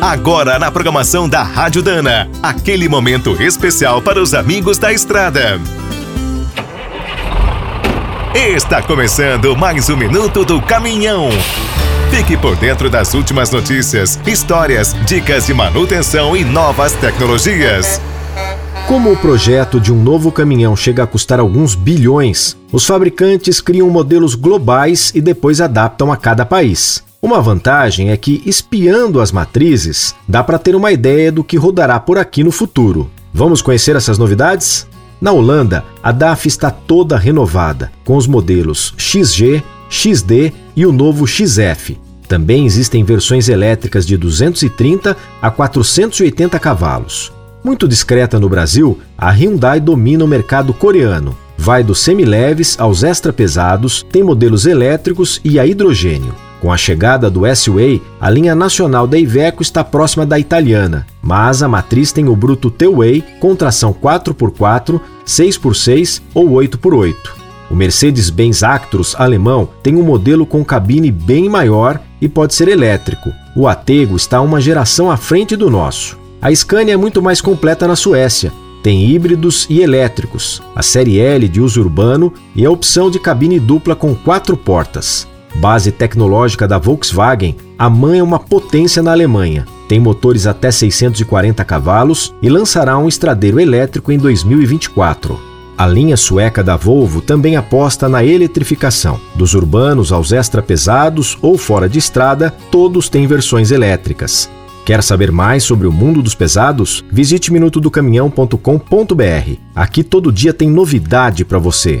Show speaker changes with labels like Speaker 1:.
Speaker 1: Agora na programação da Rádio Dana, aquele momento especial para os amigos da estrada. Está começando mais um minuto do caminhão. Fique por dentro das últimas notícias, histórias, dicas de manutenção e novas tecnologias.
Speaker 2: Como o projeto de um novo caminhão chega a custar alguns bilhões, os fabricantes criam modelos globais e depois adaptam a cada país. Uma vantagem é que, espiando as matrizes, dá para ter uma ideia do que rodará por aqui no futuro. Vamos conhecer essas novidades? Na Holanda, a DAF está toda renovada, com os modelos XG, XD e o novo XF. Também existem versões elétricas de 230 a 480 cavalos. Muito discreta no Brasil, a Hyundai domina o mercado coreano. Vai dos semileves aos extra pesados, tem modelos elétricos e a hidrogênio. Com a chegada do S-Way, a linha nacional da Iveco está próxima da italiana, mas a matriz tem o bruto T-Way com tração 4x4, 6x6 ou 8x8. O Mercedes-Benz Actros alemão tem um modelo com cabine bem maior e pode ser elétrico. O Atego está uma geração à frente do nosso. A Scania é muito mais completa na Suécia. Tem híbridos e elétricos, a série L de uso urbano e a opção de cabine dupla com quatro portas. Base tecnológica da Volkswagen, a MAN é uma potência na Alemanha. Tem motores até 640 cavalos e lançará um estradeiro elétrico em 2024. A linha sueca da Volvo também aposta na eletrificação. Dos urbanos aos extra pesados ou fora de estrada, todos têm versões elétricas. Quer saber mais sobre o mundo dos pesados? Visite minutodocaminhão.com.br. Aqui todo dia tem novidade para você.